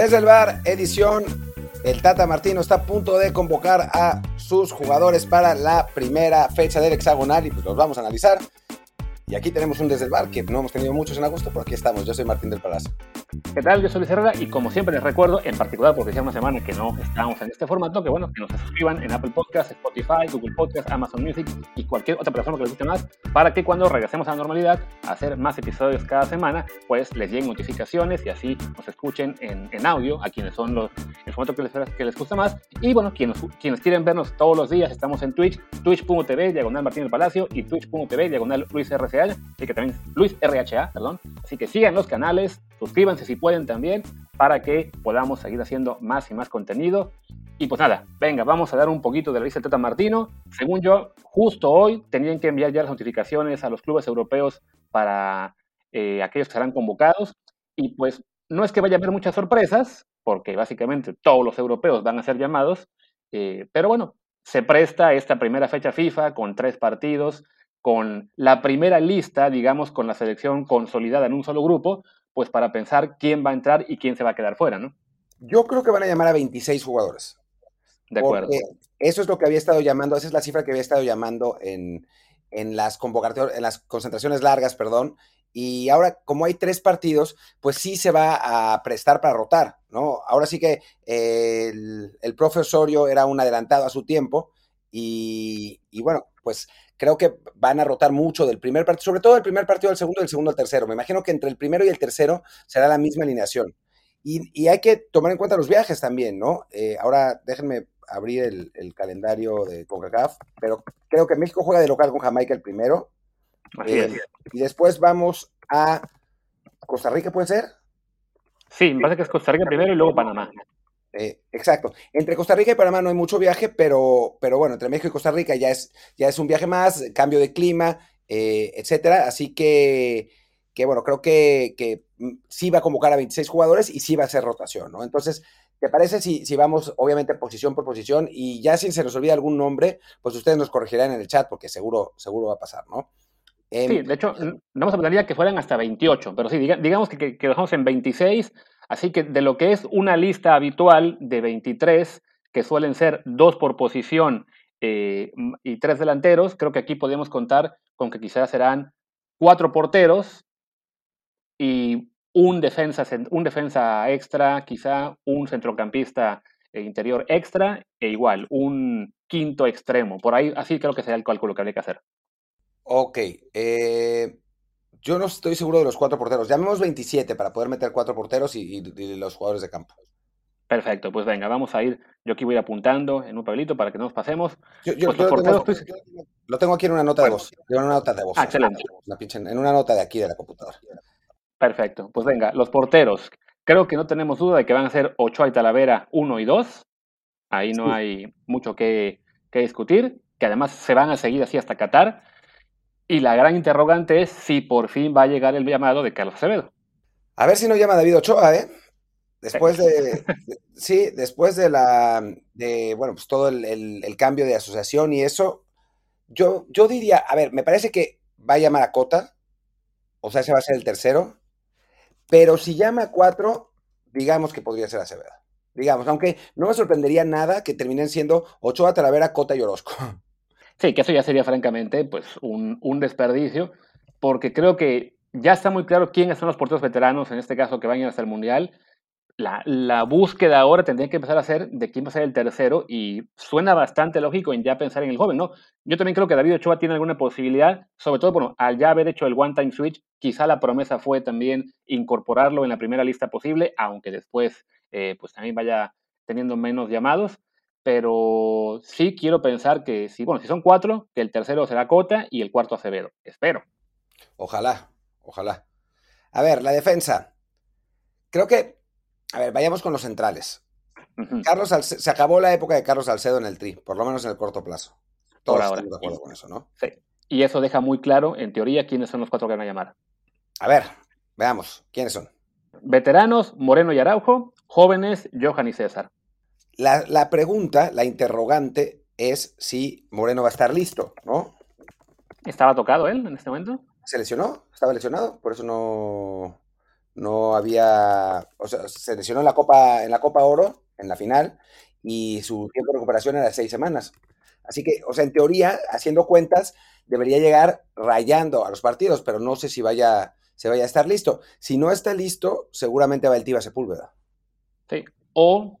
Desde el bar, edición, el Tata Martino está a punto de convocar a sus jugadores para la primera fecha del hexagonal y pues los vamos a analizar. Y aquí tenemos un desde el bar que no hemos tenido muchos en agosto, pero aquí estamos. Yo soy Martín del Palacio. ¿Qué tal? Yo soy Luis Herrera y como siempre les recuerdo, en particular porque ya una semana que no estamos en este formato, que bueno, que nos suscriban en Apple Podcasts, Spotify, Google Podcasts, Amazon Music y cualquier otra plataforma que les guste más, para que cuando regresemos a la normalidad, a hacer más episodios cada semana, pues les lleguen notificaciones y así nos escuchen en, en audio a quienes son los, el formato que les, que les gusta más. Y bueno, quienes, quienes quieren vernos todos los días, estamos en Twitch, twitch.tv, diagonal Martín del Palacio y twitch.tv, diagonal Luis RCA, así que también Luis RHA, perdón. Así que sigan los canales, suscríbanse si pueden también para que podamos seguir haciendo más y más contenido. Y pues nada, venga, vamos a dar un poquito de la lista de Tata Martino. Según yo, justo hoy tenían que enviar ya las notificaciones a los clubes europeos para eh, aquellos que serán convocados. Y pues no es que vaya a haber muchas sorpresas, porque básicamente todos los europeos van a ser llamados. Eh, pero bueno, se presta esta primera fecha FIFA con tres partidos, con la primera lista, digamos, con la selección consolidada en un solo grupo, pues para pensar quién va a entrar y quién se va a quedar fuera, ¿no? Yo creo que van a llamar a 26 jugadores. De acuerdo. Eso es lo que había estado llamando, esa es la cifra que había estado llamando en, en las convocatorias, en las concentraciones largas, perdón. Y ahora, como hay tres partidos, pues sí se va a prestar para rotar, ¿no? Ahora sí que eh, el, el profe Osorio era un adelantado a su tiempo y, y bueno, pues creo que van a rotar mucho del primer partido, sobre todo el primer partido del segundo y del segundo al tercero. Me imagino que entre el primero y el tercero será la misma alineación. Y, y hay que tomar en cuenta los viajes también, ¿no? Eh, ahora déjenme abrir el, el, calendario de CONCACAF, pero creo que México juega de local con Jamaica el primero. Eh, y después vamos a Costa Rica, ¿puede ser? Sí, me parece que es Costa Rica primero y luego Panamá. Eh, exacto. Entre Costa Rica y Panamá no hay mucho viaje, pero, pero bueno, entre México y Costa Rica ya es, ya es un viaje más, cambio de clima, eh, etcétera. Así que, que bueno, creo que, que, sí va a convocar a 26 jugadores y sí va a hacer rotación, ¿no? Entonces, ¿te parece si, si vamos, obviamente, posición por posición y ya si se nos olvida algún nombre, pues ustedes nos corregirán en el chat porque seguro, seguro va a pasar, ¿no? Eh, sí, de hecho, no vamos a plantear que fueran hasta 28, pero sí, digamos que, que, que dejamos en 26 Así que de lo que es una lista habitual de 23, que suelen ser dos por posición eh, y tres delanteros, creo que aquí podemos contar con que quizás serán cuatro porteros y un defensa, un defensa extra, quizá un centrocampista interior extra e igual, un quinto extremo. Por ahí, así creo que sería el cálculo que habría que hacer. Ok. Eh, yo no estoy seguro de los cuatro porteros. Llamemos 27 para poder meter cuatro porteros y, y, y, los jugadores de campo. Perfecto, pues venga, vamos a ir. Yo aquí voy apuntando en un papelito para que no nos pasemos. Yo, yo, pues yo lo, tengo, pues... lo, tengo, aquí en una nota bueno. de voz. En una nota de voz. Ah, excelente. En una nota de aquí de la computadora. Perfecto, pues venga, los porteros. Creo que no tenemos duda de que van a ser Ochoa y Talavera 1 y 2. Ahí no sí. hay mucho que, que discutir, que además se van a seguir así hasta Qatar. Y la gran interrogante es si por fin va a llegar el llamado de Carlos Acevedo. A ver si no llama David Ochoa, ¿eh? Después de, sí, después de la, de, bueno, pues todo el, el, el, cambio de asociación y eso, yo, yo diría, a ver, me parece que va a llamar a Cota, o sea, ese va a ser el tercero, pero si llama a cuatro, digamos que podría ser Acevedo. Digamos, aunque no me sorprendería nada que terminen siendo Ochoa, Talavera, Cota y Orozco. Sí, que eso ya sería francamente pues un, un, desperdicio, porque creo que ya está muy claro quiénes son los porteros veteranos, en este caso, que ir hasta el Mundial. La, la, búsqueda ahora tendría que empezar a ser de quién va a ser el tercero y suena bastante lógico en ya pensar en el joven, ¿no? Yo también creo que David Ochoa tiene alguna posibilidad, sobre todo, bueno, al ya haber hecho el one-time switch, quizá la promesa fue también incorporarlo en la primera lista posible, aunque después eh, pues también vaya teniendo menos llamados pero sí quiero pensar que si, bueno, si son cuatro, que el tercero será Cota y el cuarto Acevedo. Espero. Ojalá, ojalá. A ver, la defensa. Creo que, a ver, vayamos con los centrales. Uh -huh. Carlos Salcedo, se acabó la época de Carlos Salcedo en el tri, por lo menos en el corto plazo. Todos ahora. estamos de acuerdo con eso, ¿no? Sí. Y eso deja muy claro, en teoría, quiénes son los cuatro que van a llamar. A ver, veamos, ¿quiénes son? Veteranos, Moreno y Araujo. Jóvenes, Johan y César. La, la, pregunta, la interrogante es si Moreno va a estar listo, ¿no? ¿Estaba tocado él en este momento? ¿Se lesionó? ¿Estaba lesionado? Por eso no, no había, o sea, se lesionó en la Copa, en la Copa Oro, en la final, y su tiempo de recuperación era de seis semanas. Así que, o sea, en teoría, haciendo cuentas, debería llegar rayando a los partidos, pero no sé si vaya, se vaya a estar listo. Si no está listo, seguramente va el Tiva Sepúlveda. Sí, o,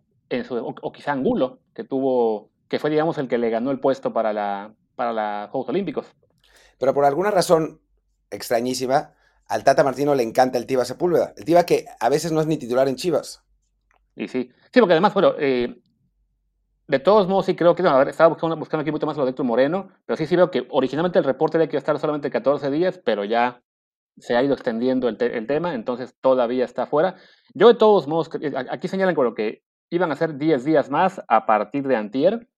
o, quizá Angulo, que tuvo, que fue, digamos, el que le ganó el puesto para la, para los Juegos Olímpicos. Pero por alguna razón extrañísima, al Tata Martino le encanta el Tiva Sepúlveda. El Tiva que a veces no es ni titular en Chivas. Y sí, sí, porque además, bueno, eh, de todos modos sí creo que, no, a ver, estaba buscando, buscando aquí mucho más lo de Héctor Moreno, pero sí sí veo que originalmente el reporte de que estar solamente 14 días, pero ya se ha ido extendiendo el, el, tema, entonces todavía está fuera. Yo de todos modos, aquí señalan con lo que iban a ser 10 días más a partir de antier.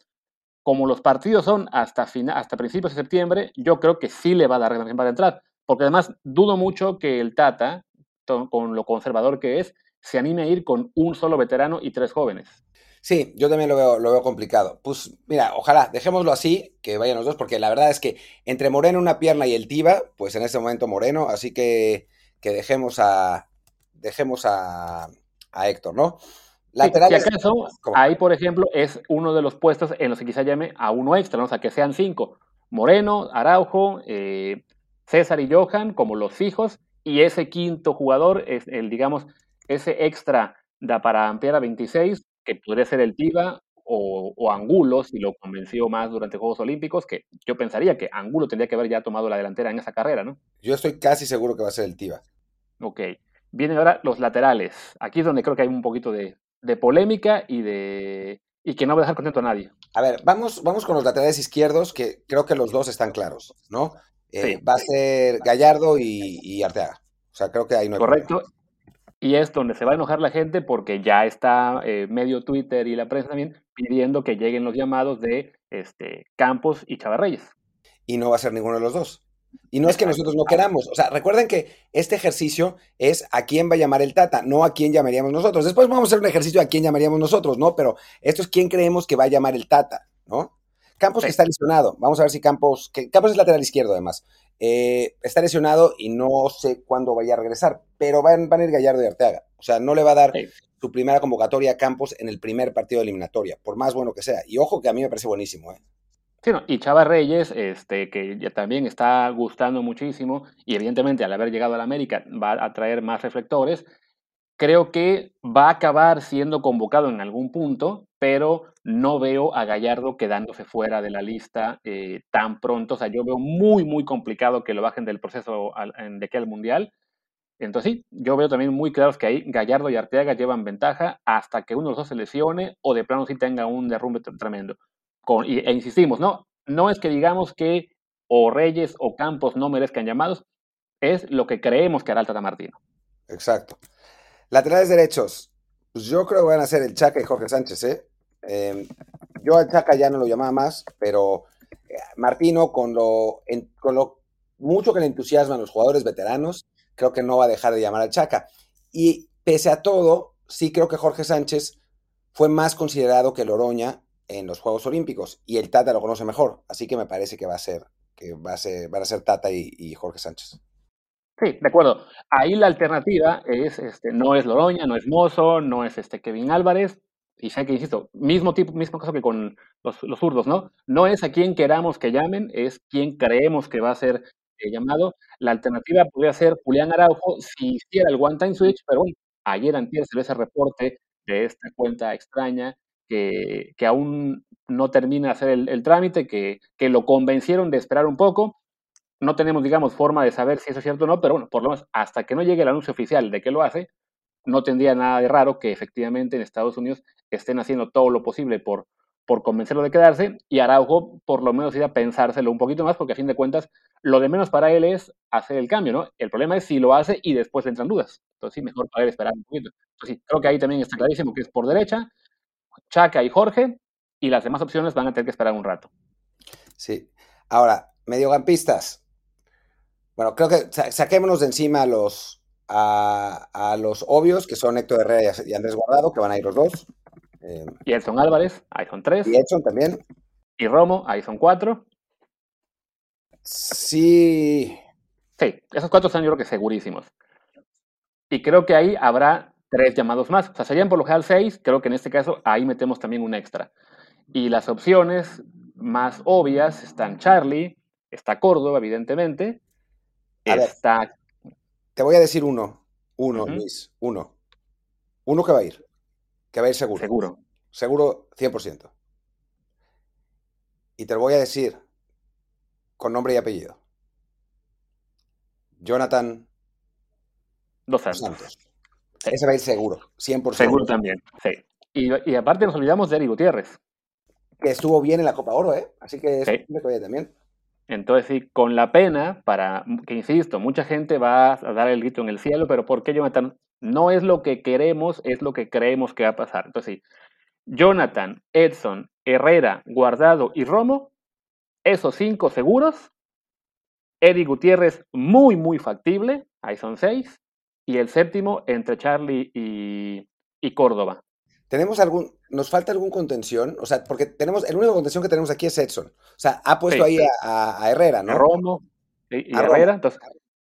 Como los partidos son hasta, hasta principios de septiembre, yo creo que sí le va a dar para entrar. Porque además dudo mucho que el Tata, con lo conservador que es, se anime a ir con un solo veterano y tres jóvenes. Sí, yo también lo veo, lo veo complicado. Pues mira, ojalá, dejémoslo así, que vayan los dos, porque la verdad es que entre Moreno una pierna y el Tiva, pues en este momento Moreno, así que, que dejemos a dejemos a, a Héctor, ¿no? Laterales. acaso, ahí, por ejemplo, es uno de los puestos en los que quizá llame a uno extra, ¿no? o sea, que sean cinco. Moreno, Araujo, eh, César y Johan como los fijos, y ese quinto jugador es el, digamos, ese extra da para ampliar a 26, que podría ser el Tiva o, Angulo, si lo convenció más durante Juegos Olímpicos, que yo pensaría que Angulo tendría que haber ya tomado la delantera en esa carrera, ¿no? Yo estoy casi seguro que va a ser el Tiva. Ok. Vienen ahora los laterales. Aquí es donde creo que hay un poquito de, polémica y de y que no va a dejar contento a nadie. A ver, vamos, vamos con los laterales izquierdos, que creo que los dos están claros, ¿no? Eh, va a ser Gallardo y, Arteaga. O sea, creo que ahí no hay Correcto. Y es donde se va a enojar la gente porque ya está eh, medio Twitter y la prensa también pidiendo que lleguen los llamados de este, Campos y Chavarreyes. Y no va a ser ninguno de los dos. Y no es que nosotros no queramos. O sea, recuerden que este ejercicio es a quién va a llamar el Tata, no a quién llamaríamos nosotros. Después vamos a hacer un ejercicio a quién llamaríamos nosotros, ¿no? Pero esto es quién creemos que va a llamar el Tata, ¿no? Campos que está lesionado. Vamos a ver si Campos, que Campos es lateral izquierdo además. Eh, está lesionado y no sé cuándo vaya a regresar, pero van, van a ir Gallardo y Arteaga. O sea, no le va a dar su primera convocatoria a Campos en el primer partido de eliminatoria, por más bueno que sea. Y ojo que a mí me parece buenísimo, ¿eh? Sí, no, y Chava Reyes, este, que ya también está gustando muchísimo, y evidentemente al haber llegado a la América va a traer más reflectores, creo que va a acabar siendo convocado en algún punto, pero no veo a Gallardo quedándose fuera de la lista eh, tan pronto. O sea, yo veo muy, muy complicado que lo bajen del proceso de que al Mundial. Entonces sí, yo veo también muy claro que ahí Gallardo y Arteaga llevan ventaja hasta que uno de los dos se lesione o de plano sí tenga un derrumbe tremendo. E insistimos, no, no es que digamos que o Reyes o Campos no merezcan llamados, es lo que creemos que hará el Tata Martino. Exacto. Laterales derechos. Pues yo creo que van a ser el Chaca y Jorge Sánchez, ¿eh? Em, yo al Chaca ya no lo llamaba más, pero eh, Martino, con lo, con lo mucho que le entusiasman los jugadores veteranos, creo que no va a dejar de llamar al Chaca. Y pese a todo, sí creo que Jorge Sánchez fue más considerado que Loroña en los Juegos Olímpicos y el Tata lo conoce mejor, así que me parece que va a ser que va a ser, van a ser Tata y Jorge Sánchez. Sí, de acuerdo. Ahí la alternativa es, este, no es Loroña, no es Mozo, no es este Kevin Álvarez. Y sé que, insisto, mismo tipo, mismo caso que con los, los zurdos, ¿no? No es a quien queramos que llamen, es quien creemos que va a ser eh, llamado. La alternativa podría ser Julián Araujo si hiciera el one time switch, pero bueno, ayer antier se ve ese reporte de esta cuenta extraña que, aún no termina de hacer el, trámite, que, que lo convencieron de esperar un poco no tenemos, digamos, forma de saber si eso es cierto o no, pero bueno, por lo menos hasta que no llegue el anuncio oficial de que lo hace, no tendría nada de raro que efectivamente en Estados Unidos estén haciendo todo lo posible por, por convencerlo de quedarse y Araujo por lo menos ir pensárselo un poquito más porque a fin de cuentas lo de menos para él es hacer el cambio, ¿no? El problema es si lo hace y después le entran dudas. Entonces sí, mejor para esperar un poquito. Entonces sí, creo que ahí también está clarísimo que es por derecha, Chaca y Jorge y las demás opciones van a tener que esperar un rato. Sí. Ahora, mediocampistas. Bueno, creo que saquémonos de encima a los, a, los obvios, que son Héctor Herrera y Andrés Guardado, que van a ir los dos. Eh, y Edson Álvarez, ahí son tres. Y Edson también. Y Romo, ahí son cuatro. Sí. Sí, esos cuatro son yo creo que segurísimos. Y creo que ahí habrá tres llamados más. O sea, serían por lo general seis. Creo que en este caso ahí metemos también un extra. Y las opciones más obvias están Charlie, está Córdoba, evidentemente. está. te voy a decir uno. Uno, Luis. Uno. Uno que va a ir. Que va a ir seguro. Seguro. Seguro 100%. Y te lo voy a decir con nombre y apellido. Jonathan Dos Santos. Ese va a ir seguro, 100%. Seguro también, sí. Y, aparte nos olvidamos de Eric Gutiérrez. Que estuvo bien en la Copa Oro, ¿eh? Así que sí. también. Entonces, sí, con la pena, para que insisto, mucha gente va a dar el grito en el cielo, pero ¿por qué Jonathan? No es lo que queremos, es lo que creemos que va a pasar. Entonces, sí, Jonathan, Edson, Herrera, Guardado y Romo, esos cinco seguros. Eddie Gutiérrez, muy, muy factible, ahí son seis. Y el séptimo entre Charlie y, Córdoba. ¿Tenemos algún, nos falta algún contención? O sea, porque tenemos, el único contención que tenemos aquí es Edson. O sea, ha puesto ahí A, Herrera, ¿no? A Romo y, Herrera. Entonces,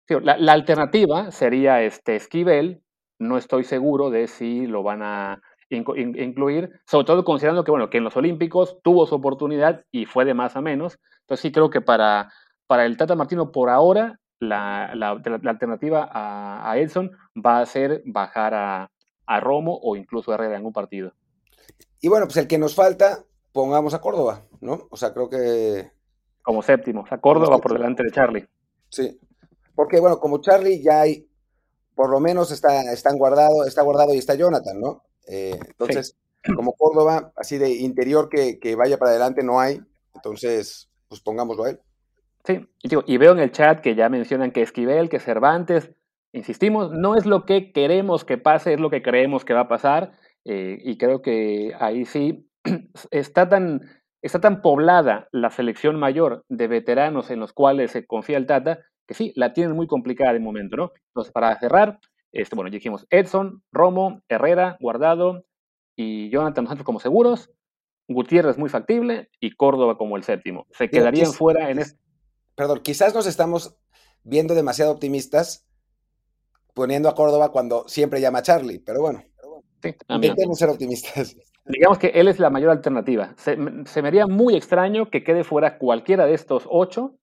la, alternativa sería este Esquivel. No estoy seguro de si lo van a incluir, sobre todo considerando que, bueno, que en los Olímpicos tuvo su oportunidad y fue de más a menos. Entonces sí creo que para, para el Tata Martino por ahora la, alternativa a, Edson va a ser bajar a, Romo o incluso a Herrera en un partido. Y bueno, pues el que nos falta, pongamos a Córdoba, ¿no? O sea, creo que... Como séptimo, o sea, Córdoba por delante de Charlie. Sí, porque bueno, como Charlie ya hay, por lo menos está, están guardado, está guardado y está Jonathan, ¿no? Eh, entonces, como Córdoba, así de interior que, que, vaya para adelante no hay, entonces, pues pongámoslo a él. Sí, y, veo en el chat que ya mencionan que Esquivel, que Cervantes, insistimos, no es lo que queremos que pase, es lo que creemos que va a pasar, eh, y creo que ahí sí está tan, está tan poblada la selección mayor de veteranos en los cuales se confía el Tata, que sí, la tienen muy complicada de momento, ¿no? Entonces, para cerrar, este, bueno, dijimos Edson, Romo, Herrera, Guardado y Jonathan Santos como seguros, Gutiérrez muy factible y Córdoba como el séptimo. Se quedarían fuera en este perdón, quizás nos estamos viendo demasiado optimistas poniendo a Córdoba cuando siempre llama a Charlie, pero bueno, sí, intentemos ser optimistas. Digamos que él es la mayor alternativa. Se, me haría muy extraño que quede fuera cualquiera de estos ocho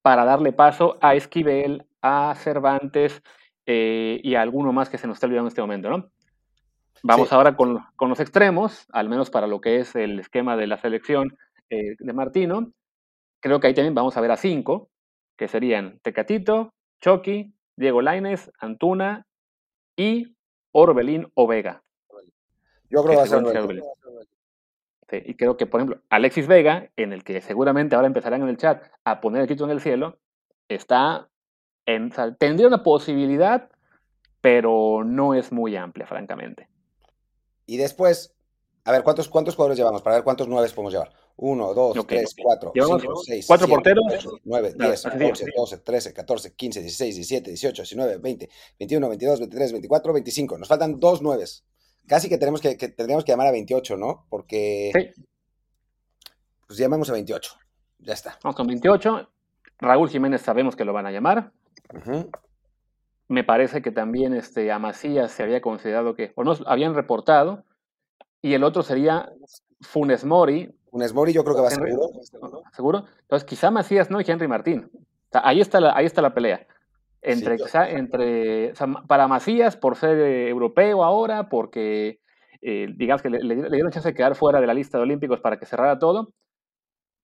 para darle paso a Esquivel, a Cervantes eh, y a alguno más que se nos está olvidando en este momento, ¿no? Vamos ahora con, los extremos, al menos para lo que es el esquema de la selección eh, de Martino. Creo que ahí también vamos a ver a cinco, que serían Tecatito, Chucky, Diego Laines, Antuna y Orbelín o Vega. Yo creo que va a ser Orbelín. Sí, y creo que, por ejemplo, Alexis Vega, en el que seguramente ahora empezarán en el chat a poner el título en el cielo, está en, tendría una posibilidad, pero no es muy amplia, francamente. Y después, a ver, ¿cuántos, cuántos jugadores llevamos? Para ver cuántos nueve podemos llevar. 1, 2, 3, 4, 5, 6, ¿Cuatro porteros? 9, 10, 11, 12, 13, 14, 15, 16, 17, 18, 19, 20, 21, 22, 23, 24, 25. Nos faltan dos nueves. Casi que, tenemos que, que tendríamos que llamar a 28, ¿no? Porque. Sí. Pues llamamos a 28. Ya está. Vamos con 28. Raúl Jiménez sabemos que lo van a llamar. Me parece que también este, a Macías se había considerado que, o no, habían reportado, y el otro sería Funes Mori, Funes Mori yo creo que va seguro. ¿Seguro? Entonces, quizá Macías no y Henry Martín. ahí, está la, ahí está la pelea. Entre, entre, para Macías, por ser eh, europeo ahora, porque eh, digamos que le, dieron chance de quedar fuera de la lista de Olímpicos para que cerrara todo.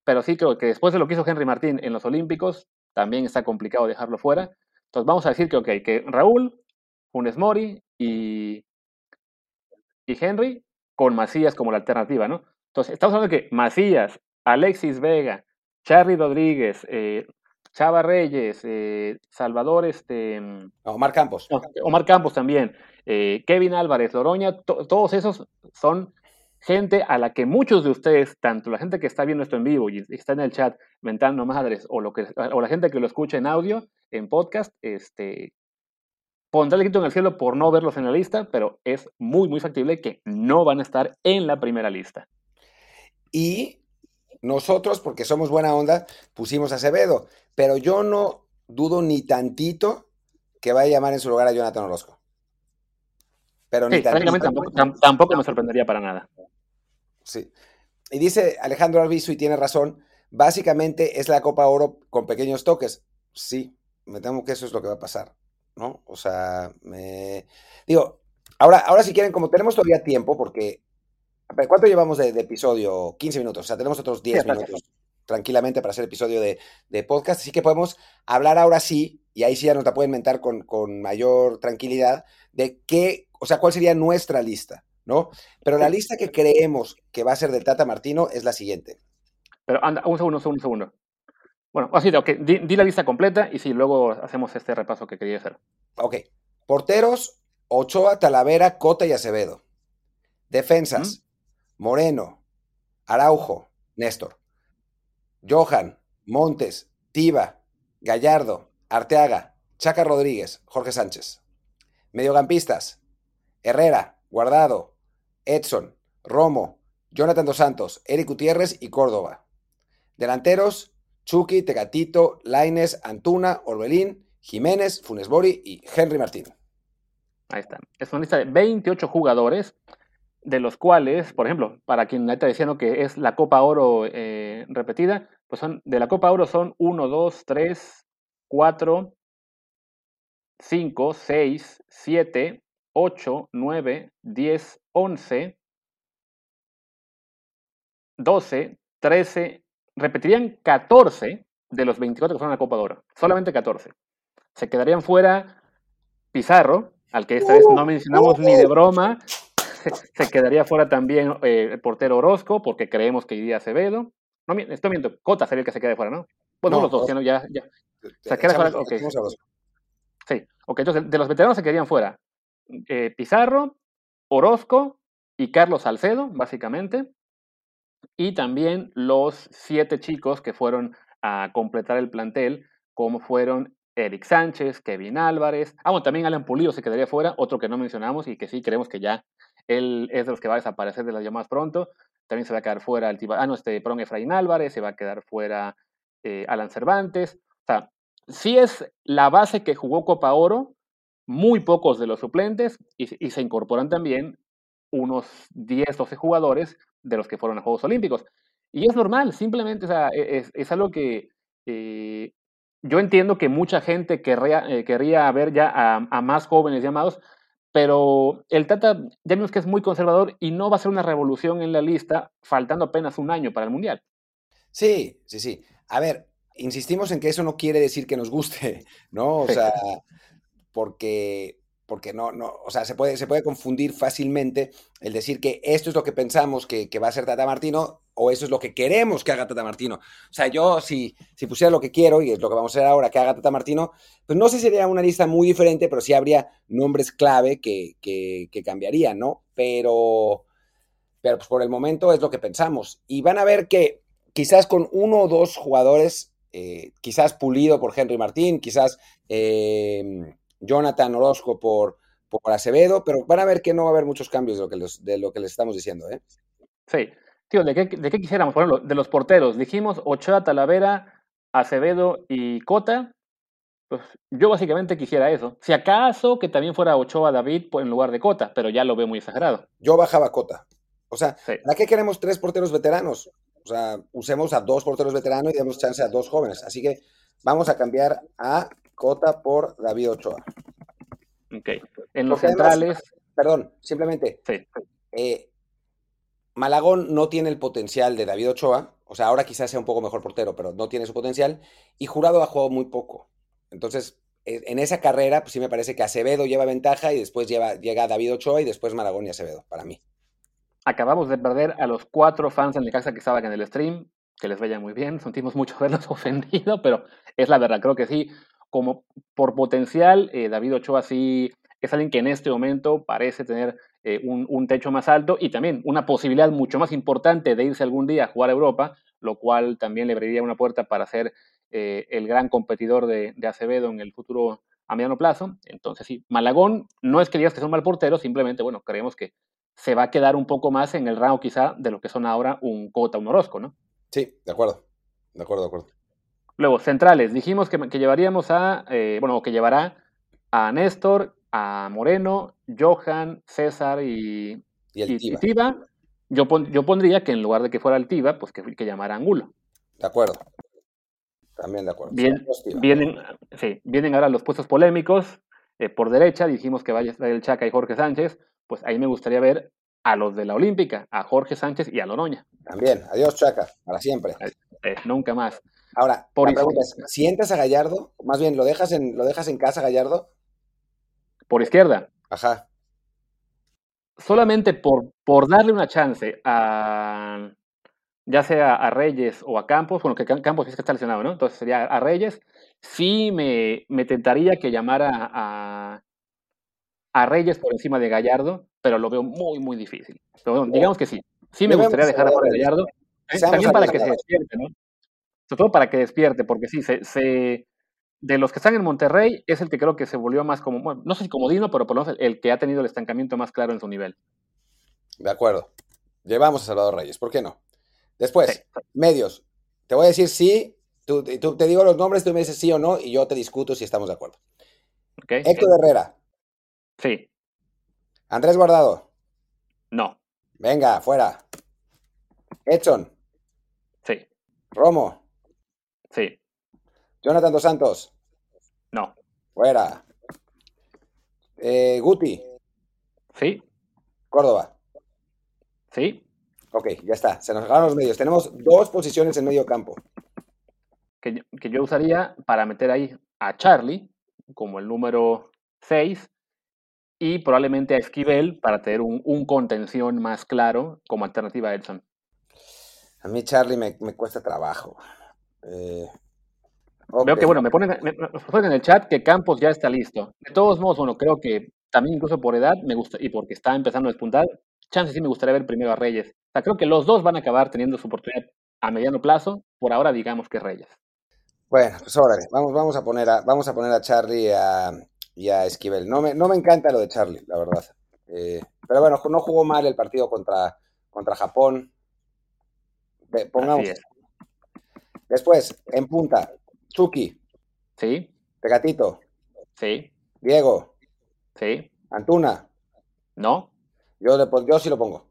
Pero sí creo que después de lo que hizo Henry Martín en los Olímpicos, también está complicado dejarlo fuera. Entonces vamos a decir que, ok, que Raúl, Funes Mori y, y Henry con Macías como la alternativa, ¿no? Entonces, estamos hablando de que Macías, Alexis Vega, Charly Rodríguez, eh, Chava Reyes, eh, Salvador, este. Omar Campos. Omar Campos también, eh, Kevin Álvarez, Loroña, todos esos son gente a la que muchos de ustedes, tanto la gente que está viendo esto en vivo y está en el chat mentando madres, o, lo que, o la gente que lo escucha en audio, en podcast, este, pondrá el grito en el cielo por no verlos en la lista, pero es muy, muy factible que no van a estar en la primera lista. Y nosotros, porque somos buena onda, pusimos a Acevedo. Pero yo no dudo ni tantito que vaya a llamar en su lugar a Jonathan Orozco. Pero sí, prácticamente tampoco, tampoco me sorprendería para nada. Sí. Y dice Alejandro Arbizu, y tiene razón, básicamente es la Copa Oro con pequeños toques. Sí, me temo que eso es lo que va a pasar, ¿no? O sea, me... Digo, ahora, ahora si quieren, como tenemos todavía tiempo, porque... ¿Cuánto llevamos de, episodio? 15 minutos, o sea, tenemos otros 10 minutos tranquilamente para hacer episodio de, podcast, así que podemos hablar ahora sí, y ahí sí ya nos la pueden mentar con, con mayor tranquilidad, de qué, o sea, cuál sería nuestra lista. ¿no? Pero la lista que creemos que va a ser del Tata Martino es la siguiente. Pero anda, un segundo, un segundo, un segundo. Bueno, así, ok, di, di, la lista completa y sí, luego hacemos este repaso que quería hacer. Ok. Porteros, Ochoa, Talavera, Cota y Acevedo. Defensas, Moreno, Araujo, Néstor. Johan, Montes, Tiva, Gallardo, Arteaga, Chaca Rodríguez, Jorge Sánchez. Mediocampistas, Herrera, Guardado, Edson, Romo, Jonathan Dos Santos, Eric Gutiérrez y Córdoba. Delanteros, Chucky, Tegatito, Laines, Antuna, Orbelín, Jiménez, Funes Bori y Henry Martín. Ahí está. Es una lista de 28 jugadores, de los cuales, por ejemplo, para quien está diciendo que es la Copa Oro eh, repetida, pues son, de la Copa Oro son 1, 2, 3, 4, 5, 6, 7, 8, 9, 10, 11, 12, 13, repetirían 14 de los 24 que fueron a la Copa de Oro. Solamente 14. Se quedarían fuera Pizarro, al que esta vez no mencionamos ni de broma. Se quedaría fuera también eh, el portero Orozco, porque creemos que iría Acevedo. No, estoy viendo, Cota sería el que se quede fuera, ¿no? Bueno, los dos, ya, ya. Se queda fuera. Okay. Sí, ok, entonces de los veteranos se quedarían fuera eh, Pizarro, Orozco y Carlos Salcedo, básicamente. Y también los siete chicos que fueron a completar el plantel, como fueron Eric Sánchez, Kevin Álvarez. Ah, bueno, también Alan Pulido se quedaría fuera, otro que no mencionamos y que sí creemos que ya él es de los que va a desaparecer de las llamadas pronto. También se va a quedar fuera el tipo, ah, no, este, perdón, Efraín Álvarez, se va a quedar fuera eh, Alan Cervantes. O sea, sí es la base que jugó Copa Oro, muy pocos de los suplentes y, se incorporan también unos 10, 12 jugadores de los que fueron a Juegos Olímpicos. Y es normal, simplemente e, es, algo que eh, yo entiendo que mucha gente querría, eh, querría ver ya a, más jóvenes llamados, pero el Tata ya vimos que es muy conservador y no va a ser una revolución en la lista faltando apenas un año para el Mundial. Sí, sí, sí. A ver, insistimos en que eso no quiere decir que nos guste, ¿no? O sea, porque, porque no, no, o sea, se puede, se puede confundir fácilmente el decir que esto es lo que pensamos que, va a ser Tata Martino o eso es lo que queremos que haga Tata Martino. O sea, yo si, si pusiera lo que quiero, y es lo que vamos a hacer ahora, que haga Tata Martino, pues no sé si sería una lista muy diferente, pero sí habría nombres clave que, que, cambiarían, ¿no? Pero, pero pues por el momento es lo que pensamos. Y van a ver que quizás con uno o dos jugadores, eh, quizás pulido por Henry Martín, quizás... Eh, Jonathan Orozco por, por Acevedo, pero van a ver que no va a haber muchos cambios de lo que, de lo que les estamos diciendo. ¿eh? Sí. Tío, ¿de qué, ¿de qué quisiéramos? Por ejemplo, de los porteros. Dijimos Ochoa, Talavera, Acevedo y Cota. Pues yo básicamente quisiera eso. Si acaso que también fuera Ochoa David pues, en lugar de Cota, pero ya lo veo muy exagerado. Yo bajaba Cota. O sea, ¿a qué queremos tres porteros veteranos? O sea, usemos a dos porteros veteranos y demos chance a dos jóvenes. Así que vamos a cambiar a Cota por David Ochoa. Ok. En los centrales. perdón, simplemente. Sí. Eh, Malagón no tiene el potencial de David Ochoa. O sea, ahora quizás sea un poco mejor portero, pero no tiene su potencial. Y Jurado ha jugado muy poco. Entonces, e, en esa carrera, pues sí me parece que Acevedo lleva ventaja y después lleva, llega David Ochoa y después Malagón y Acevedo, para mí. Acabamos de perder a los cuatro fans en la casa que estaban en el stream. Que les vaya muy bien. Sentimos mucho verlos ofendido, pero es la verdad. Creo que sí como por potencial, eh, David Ochoa sí es alguien que en este momento parece tener eh, un, techo más alto y también una posibilidad mucho más importante de irse algún día a jugar a Europa, lo cual también le abriría una puerta para ser eh, el gran competidor de, Acevedo en el futuro a mediano plazo. Entonces, sí, Malagón no es que digas que son mal portero, simplemente, bueno, creemos que se va a quedar un poco más en el rango quizá de lo que son ahora un Cota, un Orozco, ¿no? Sí, de acuerdo, de acuerdo, de acuerdo. Luego, centrales. Dijimos que, llevaríamos a, eh, bueno, que llevará a Néstor, a Moreno, Johan, César y, Y el y- y Tiva. Yo, pon- yo pondría que en lugar de que fuera el Tiva, pues que, que llamara Angulo. De acuerdo. También de acuerdo. Bien, vienen, sí, vienen ahora los puestos polémicos. eh, por derecha dijimos que vaya a estar el Chaca y Jorge Sánchez. Pues ahí me gustaría ver a los de la Olímpica, a Jorge Sánchez y a Loroña. También. Adiós, Chaca. Para siempre. Eh, nunca más. Ahora, Por la pregunta es, si entras a Gallardo, más bien, ¿lo dejas en, lo dejas en casa, Gallardo? Por izquierda, Ajá. solamente por, por darle una chance a ya sea a Reyes o a Campos, bueno, que Cam- Campos es que está lesionado, ¿no? Entonces sería a Reyes, sí me, me tentaría que llamara a, a Reyes por encima de Gallardo, pero lo veo muy, muy difícil. Pero bueno, digamos que sí. Sí me gustaría dejar a Gallardo, ¿eh? también para que se despierte, ¿no? Sobre todo para que despierte, porque sí, se, se- de los que están en Monterrey es el que creo que se volvió más como, bueno, no sé si comodino, pero por lo menos el, que ha tenido el estancamiento más claro en su nivel. De acuerdo. Llevamos a Salvador Reyes, ¿por qué no? Después, Sí. medios. Te voy a decir sí, tú, tú- te digo los nombres, tú me dices sí o no, y yo te discuto si estamos de acuerdo. ¿ok? Héctor Herrera, Sí, Andrés Guardado, no, venga, fuera. Edson, sí, Romo, sí, Jonathan Dos Santos, no, fuera. Eh, Guti, sí, Córdoba. sí, Ok, ya está. Se nos acabaron los medios. Tenemos dos posiciones en medio campo. que, yo- que yo usaría para meter ahí a Charlie como el número 6 y probablemente a Esquivel para tener un, un contención más claro como alternativa a Edson. A mí, Charlie, me, me cuesta trabajo. Eh. Veo que, bueno, me ponen, me- me ponen en el chat que Campos ya está listo. De todos modos, bueno, creo que también incluso por edad me gusta y porque está empezando a despuntar, chance sí me gustaría ver primero a Reyes. O sea, creo que los dos van a acabar teniendo su oportunidad a mediano plazo. Por ahora, digamos que Reyes. Bueno, pues órale, vamos, vamos a poner a, vamos a poner a Charlie y a, y a Esquivel. No me, no me encanta lo de Charlie, la verdad. Eh, pero bueno, no jugó mal el partido contra, contra Japón. Pongamos. Después, en punta, Chucky, Sí, Tegatito, sí, Diego, sí. Antuna. ¿No? Yo, le yo sí lo pongo.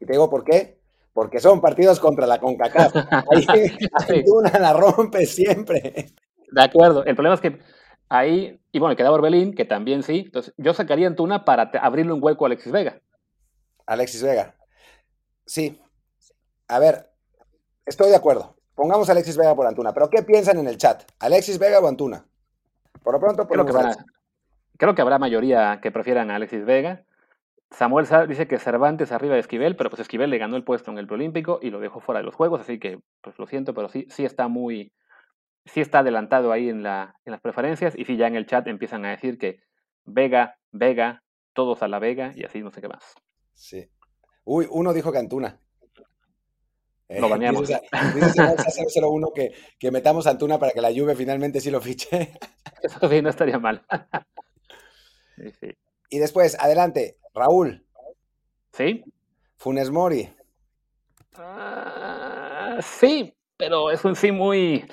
Y te digo por qué. Porque son partidos contra la CONCACAF. Ahí Antuna la rompe siempre. De acuerdo. El problema es que ahí, y bueno, queda Orbelín, que también sí. Entonces, yo sacaría a Antuna para abrirle un hueco a Alexis Vega. Alexis Vega. Sí. A ver, estoy de acuerdo. Pongamos a Alexis Vega por Antuna. Pero ¿qué piensan en el chat? ¿Alexis Vega o Antuna? Por lo pronto, Creo que, Alexis. creo que habrá mayoría que prefieran a Alexis Vega. Samuel Sa- dice que Cervantes arriba de Esquivel, pero pues Esquivel le ganó el puesto en el preolímpico y lo dejó fuera de los juegos, así que pues lo siento, pero sí, sí está muy, sí está adelantado ahí en, la, en las preferencias y sí ya en el chat empiezan a decir que Vega, Vega, todos a la Vega y así no sé qué más. Sí. Uy, uno dijo que Antuna. Eh, Lo baneamos. Dice, dice Samuel 001 que, que metamos a Antuna para que la Juve finalmente sí lo fiche. Eso sí no estaría mal. Sí, sí. Y después, adelante, Raúl, ¿Sí? Funes Mori. Ah, sí, pero es un sí muy...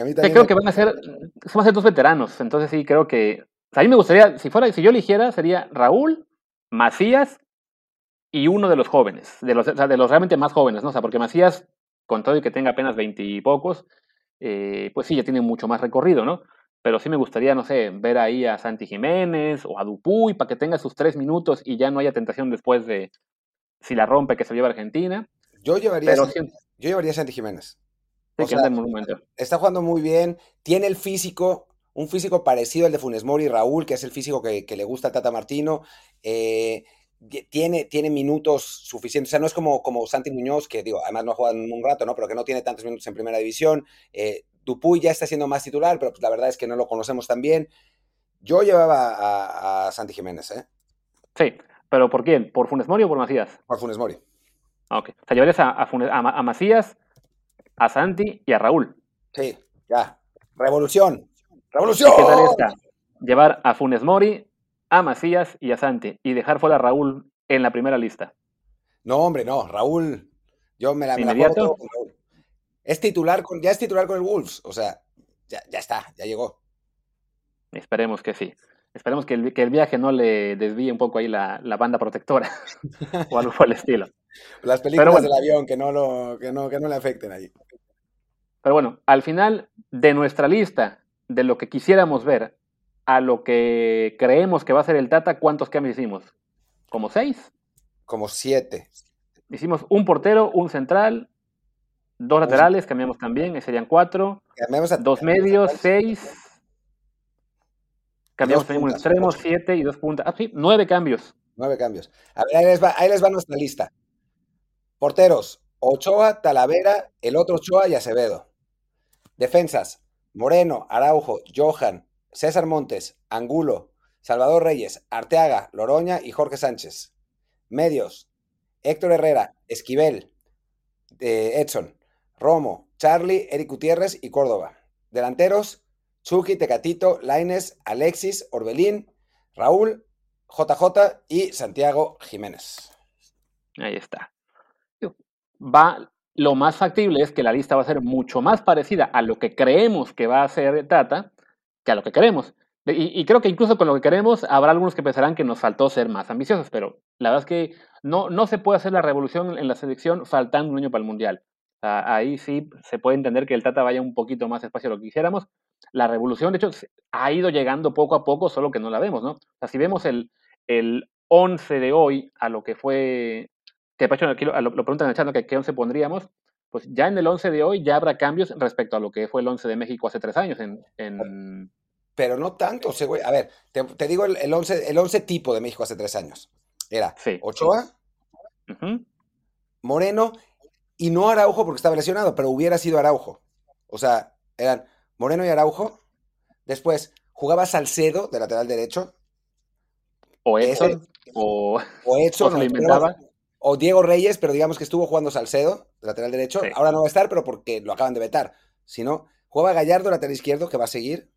A mí creo me- que van a ser, van a ser dos veteranos, entonces sí creo que a mí me gustaría, si fuera, si yo eligiera, sería Raúl, Macías y uno de los jóvenes, de los, o sea, de los realmente más jóvenes, ¿no? O sea, porque Macías, con todo y que tenga apenas veintipocos, eh, pues sí, ya tiene mucho más recorrido, ¿no? Pero sí me gustaría, no sé, ver ahí a Santi Jiménez o a Dupuy para que tenga sus tres minutos y ya no haya tentación después de, si la rompe, que se lleva a Argentina. Yo llevaría, Pero a San- siento yo llevaría a Santi Jiménez. sí o que sea, anda en un momento. está jugando muy bien, tiene el físico, un físico parecido al de Funes Mori Raúl, que es el físico que, que le gusta a Tata Martino. eh, tiene, tiene minutos suficientes, o sea, no es como, como Santi Muñoz, que digo, además no ha jugado en un rato, ¿no? Pero que no tiene tantos minutos en primera división. Eh, Dupuy ya está siendo más titular, pero pues, la verdad es que no lo conocemos tan bien. Yo llevaba a, a Santi Jiménez, ¿eh? Sí, pero ¿por quién? ¿Por Funes Mori o por Macías? Por Funes Mori. Ah, Ok. O sea, llevarías a, a, Funes- a a Macías, a Santi y a Raúl. Sí, ya. Revolución. ¡Revolución! ¿Qué tal esta? Llevar a Funes Mori, a Macías y a Santi y dejar fuera a Raúl en la primera lista. No, hombre, no. Raúl. Yo me la, me la todo con Raúl. Es titular con, ya es titular con el Wolves. O sea, ya, ya está, ya llegó. Esperemos que sí. Esperemos que el, que el, viaje no le desvíe un poco ahí la, la banda protectora o algo por el estilo. Las películas bueno, del avión que no, lo, que, no, que no le afecten ahí. Pero bueno, al final de nuestra lista, de lo que quisiéramos ver a lo que creemos que va a ser el Tata, ¿cuántos cambios hicimos? ¿Como seis? Como siete. Hicimos un portero, un central, dos laterales, cambiamos también, serían cuatro. Cambiamos a, dos medios, seis. Cambiamos también un extremo, siete y dos puntas. Ah, sí, nueve cambios. Nueve cambios. A ver, ahí les va, ahí les va nuestra lista. Porteros, Ochoa, Talavera, el otro Ochoa y Acevedo. Defensas, Moreno, Araujo, Johan, César Montes, Angulo, Salvador Reyes, Arteaga, Loroña y Jorge Sánchez. Medios, Héctor Herrera, Esquivel, eh, Edson, Romo, Charlie, Eric Gutiérrez y Córdoba. Delanteros, Chucky, Tecatito, Laines, Alexis, Orbelín, Raúl, JJ y Santiago Jiménez. Ahí está. Va, lo más factible es que la lista va a ser mucho más parecida a lo que creemos que va a ser Tata que a lo que queremos. Y, creo que incluso con lo que queremos habrá algunos que pensarán que nos faltó ser más ambiciosos, pero la verdad es que no, no se puede hacer la revolución en la selección faltando un año para el Mundial. Ahí sí se puede entender que el Tata vaya un poquito más espacio de lo que quisiéramos. La revolución, de hecho, ha ido llegando poco a poco, solo que no la vemos, ¿no? O sea, si vemos el, el 11 de hoy a lo que fue, que de lo, preguntan en el chat, ¿no? que qué 11 pondríamos, pues ya en el 11 de hoy ya habrá cambios respecto a lo que fue el 11 de México hace tres años. En, en... Pero no tanto, güey. A ver, te, te, digo el, el, 11, el 11 tipo de México hace tres años. Era sí. Ochoa, uh -huh. Moreno y no Araujo porque estaba lesionado, pero hubiera sido Araujo. O sea, eran Moreno y Araujo. Después jugaba Salcedo de lateral derecho. O Edson. Ese, o, o Edson. O se lo inventaba. O Diego Reyes, pero digamos que estuvo jugando Salcedo, lateral derecho. Sí. Ahora no va a estar, pero porque lo acaban de vetar. Si no, jugaba Gallardo, lateral izquierdo, que va a seguir.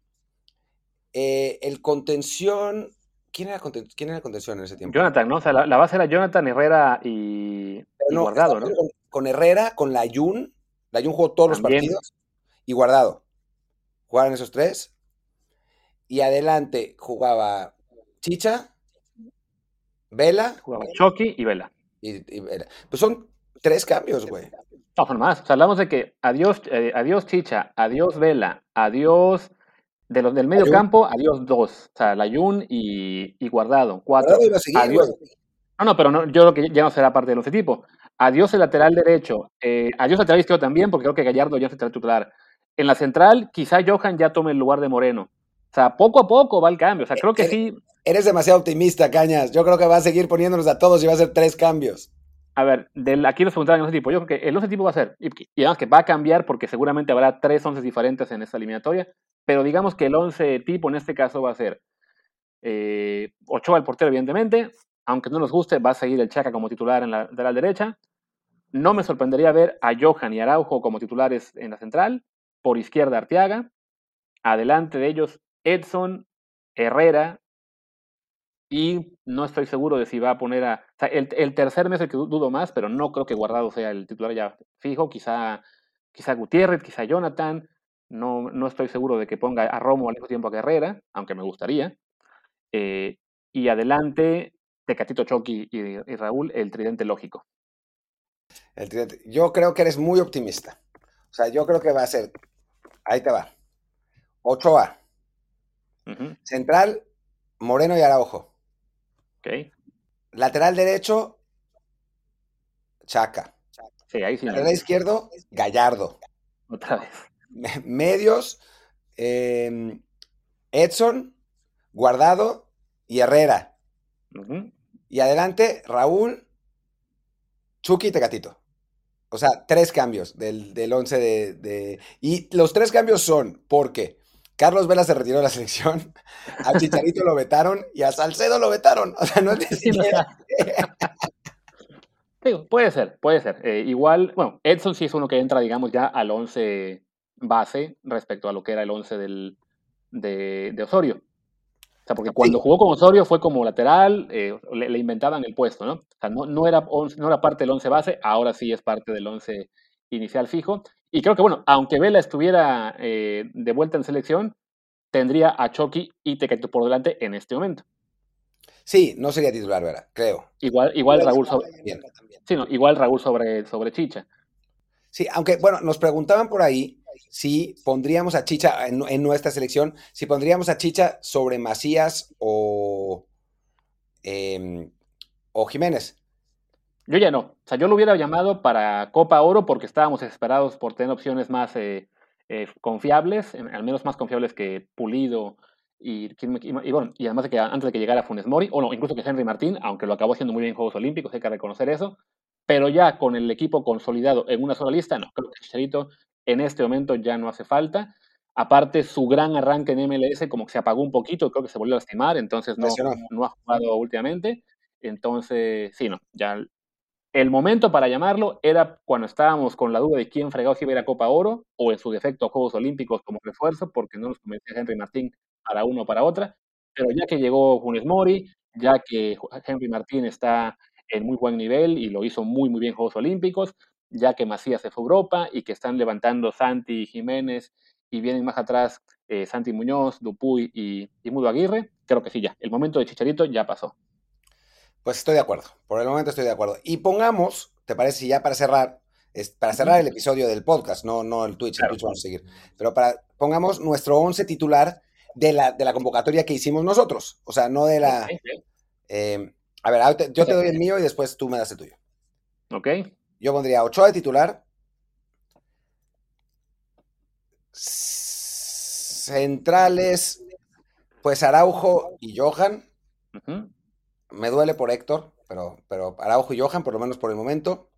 Eh, el contención. ¿Quién era, conten... ¿Quién era contención en ese tiempo? Jonathan, ¿no? O sea, la, la base era Jonathan, Herrera y, y no, Guardado, ¿no? Con, con, Herrera, con la Jun. La Jun jugó todos También. los partidos. Y Guardado. Jugaron esos tres. Y adelante jugaba Chicha, Vela. Jugaba Chucky y Vela. Y, y, pues son tres cambios, güey. No, son más. O sea, hablamos de que adiós, eh, adiós Chicha, adiós Vela, adiós de los del medio Ayun. campo, adiós dos. O sea, Layun y, y Guardado. Cuatro. Guardado seguir, adiós. Güey. No, no, pero no, yo creo que ya no será parte del once tipo. Adiós el lateral derecho. Eh, adiós el lateral izquierdo también, porque creo que Gallardo ya no será titular. En la central, quizá Johan ya tome el lugar de Moreno. O sea, poco a poco va el cambio. O sea, creo que eres, sí. Eres demasiado optimista, Cañas. Yo creo que va a seguir poniéndonos a todos y va a ser tres cambios. A ver, aquí nos preguntaban el 11 tipo. Yo creo que el 11 tipo va a ser, y, además que va a cambiar porque seguramente habrá tres 11 diferentes en esta eliminatoria, pero digamos que el 11 tipo en este caso va a ser eh, Ochoa, el portero, evidentemente, aunque no nos guste, va a seguir el Chaca como titular en la lateral derecha. No me sorprendería ver a Johan y Araujo como titulares en la central, por izquierda Arteaga, adelante de ellos Edson, Herrera, y no estoy seguro de si va a poner a. O sea, el, el, tercer mes el que dudo más, pero no creo que Guardado sea el titular ya fijo. Quizá, quizá Gutiérrez, quizá Jonathan. No, no estoy seguro de que ponga a Romo al mismo tiempo que Herrera, aunque me gustaría. Eh, y adelante, Tecatito Chucky y, y, Raúl, el tridente lógico. El tridente. Yo creo que eres muy optimista. O sea, yo creo que va a ser. Ahí te va. 8A. Uh -huh. Central, Moreno y Araujo. Okay. Lateral derecho, Chaca. Sí, ahí sí. Lateral izquierdo, Gallardo. Otra vez. Medios, eh, Edson, Guardado y Herrera. Uh -huh. Y adelante, Raúl, Chucky y Tecatito. O sea, tres cambios del, del once de, de, Y los tres cambios son porque Carlos Vela se retiró de la selección, a Chicharito lo vetaron y a Salcedo lo vetaron. O sea, no es ni siquiera... Digo, puede ser, puede ser. Eh, igual, bueno, Edson sí es uno que entra, digamos, ya al 11 base respecto a lo que era el 11 del, de, de, Osorio. O sea, porque cuando sí. jugó con Osorio fue como lateral, eh, le, le, inventaban el puesto, ¿no? O sea, no, no, era, no era parte del 11 base, ahora sí es parte del 11 inicial fijo. Y creo que, bueno, aunque Vela estuviera eh, de vuelta en selección, tendría a Chucky y Tecatito por delante en este momento. Sí, no sería titular, ¿verdad? Creo. Igual, igual Raúl sobre. Sí, no, igual Raúl sobre, sobre Chicha. Sí, aunque, bueno, nos preguntaban por ahí si pondríamos a Chicha en, nuestra selección, si pondríamos a Chicha sobre Macías o, em, o Jiménez. Yo ya no. O sea, yo lo hubiera llamado para Copa Oro porque estábamos desesperados por tener opciones más eh, eh, confiables, al menos más confiables que Pulido y, y, bueno, y además de que antes de que llegara Funes Mori, o no, incluso que Henry Martín, aunque lo acabó haciendo muy bien en Juegos Olímpicos, hay que reconocer eso, pero ya con el equipo consolidado en una sola lista, no, creo que Chicharito en este momento ya no hace falta. Aparte, su gran arranque en MLS como que se apagó un poquito, creo que se volvió a lastimar, entonces no, no ha jugado últimamente. Entonces, sí, no, ya el momento para llamarlo era cuando estábamos con la duda de quién fregado si iba a ir a Copa Oro o en su defecto a Juegos Olímpicos como refuerzo, porque no nos convencía Henry Martín para uno o para otra. Pero ya que llegó Funes Mori, ya que Henry Martín está en muy buen nivel y lo hizo muy, muy bien en Juegos Olímpicos, ya que Macías se fue a Europa y que están levantando Santi Jiménez y vienen más atrás eh, Santi Muñoz, Dupuy y, y Mudo Aguirre, creo que sí, ya. El momento de Chicharito ya pasó. Pues estoy de acuerdo. Por el momento estoy de acuerdo. Y pongamos, ¿te parece? Ya para cerrar, para cerrar el episodio del podcast, no, no el Twitch, el Twitch vamos a seguir. Pero para, pongamos nuestro 11 titular de la, de la convocatoria que hicimos nosotros. O sea, no de la. Eh, a ver, yo te doy el mío y después tú me das el tuyo. Ok. Yo pondría Ochoa de titular. Centrales, pues Araujo y Johan. Me duele por Héctor, pero, pero Araujo y Johan, por lo menos por el momento.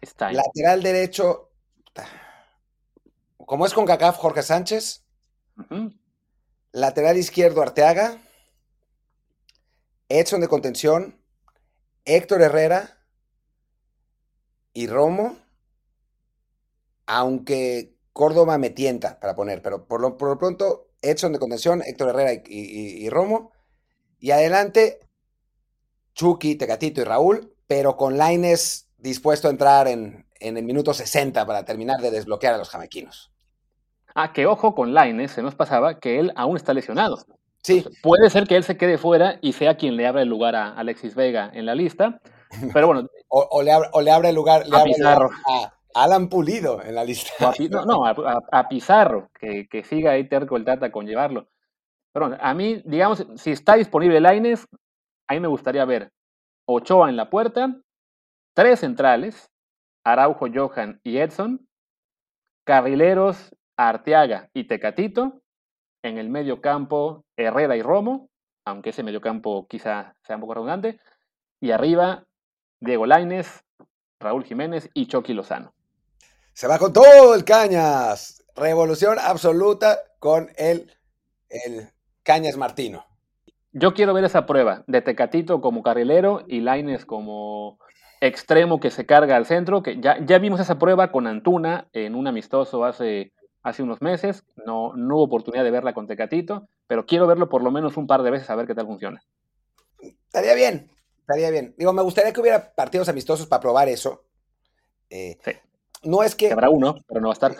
Está Lateral derecho, como es con CACAF, Jorge Sánchez. Lateral izquierdo, Arteaga. Edson de contención, Héctor Herrera y Romo. Aunque Córdoba me tienta para poner, pero por lo, pronto, Edson de contención, Héctor Herrera y, y Romo. Y adelante, Chucky, Tecatito y Raúl, pero con Laines dispuesto a entrar en, el minuto 60 para terminar de desbloquear a los jamaquinos. Ah, que ojo con Laines, se nos pasaba que él aún está lesionado. Sí. puede ser que él se quede fuera y sea quien le abra el lugar a Alexis Vega en la lista, pero bueno. o, le, abre, el lugar, a, Pizarro. a Alan Pulido en la lista. no, no a, Pizarro, que, siga ahí terco el Tata con llevarlo. Pero bueno, a mí, digamos, si está disponible Laines, a mí me gustaría ver Ochoa en la puerta, tres centrales, Araujo, Johan y Edson, carrileros, Arteaga y Tecatito, en el medio campo, Herrera y Romo, aunque ese medio campo quizá sea un poco redundante, y arriba, Diego Laines, Raúl Jiménez y Chucky Lozano. Se va con todo el Cañas. Revolución absoluta con el, el Cañas Martino. Yo quiero ver esa prueba de Tecatito como carrilero y Laines como extremo que se carga al centro, que ya, ya vimos esa prueba con Antuna en un amistoso hace, hace unos meses, no, no hubo oportunidad de verla con Tecatito, pero quiero verlo por lo menos un par de veces a ver qué tal funciona. Estaría bien, estaría bien. Digo, me gustaría que hubiera partidos amistosos para probar eso. Eh, sí. No es que... Habrá uno, pero no va a estar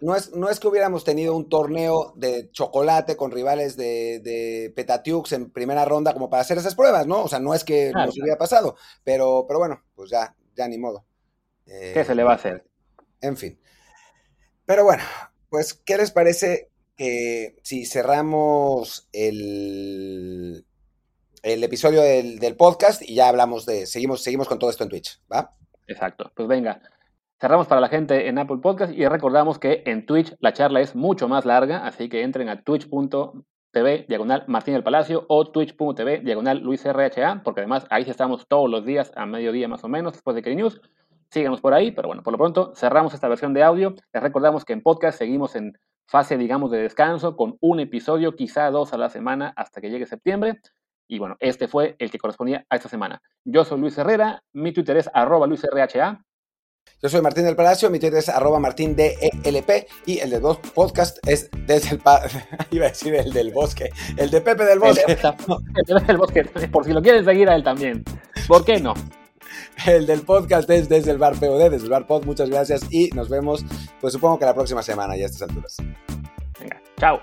no es, no es que hubiéramos tenido un torneo de chocolate con rivales de, de Petatiux en primera ronda como para hacer esas pruebas, ¿no? O sea, no es que nos hubiera pasado, pero, pero bueno, pues ya, ya ni modo. ¿Qué se le va a hacer? En fin. Pero bueno, pues, ¿qué les parece que si cerramos el, el episodio del, del, podcast y ya hablamos de, seguimos, seguimos con todo esto en Twitch, ¿va? Exacto, pues venga, Cerramos para la gente en Apple Podcast y recordamos que en Twitch la charla es mucho más larga, así que entren a twitch.tv diagonal Martín del Palacio o twitch.tv diagonal Luis RHA, porque además ahí estamos todos los días a mediodía más o menos después de que News. Síguenos por ahí, pero bueno, por lo pronto cerramos esta versión de audio. Les recordamos que en podcast seguimos en fase, digamos, de descanso con un episodio, quizá dos a la semana hasta que llegue septiembre. Y bueno, este fue el que correspondía a esta semana. Yo soy Luis Herrera, mi Twitter es arroba LuisRHA. Yo soy Martín del Palacio, mi Twitter es arroba martindelp y el del podcast es desde el... iba a decir el del bosque, el de Pepe del Bosque. El, de del Bosque, por si lo quieren seguir a él también. ¿Por qué no? El del podcast es desde el bar POD, desde el bar Pod. Muchas gracias y nos vemos, pues supongo que la próxima semana ya a estas alturas. Venga, chao.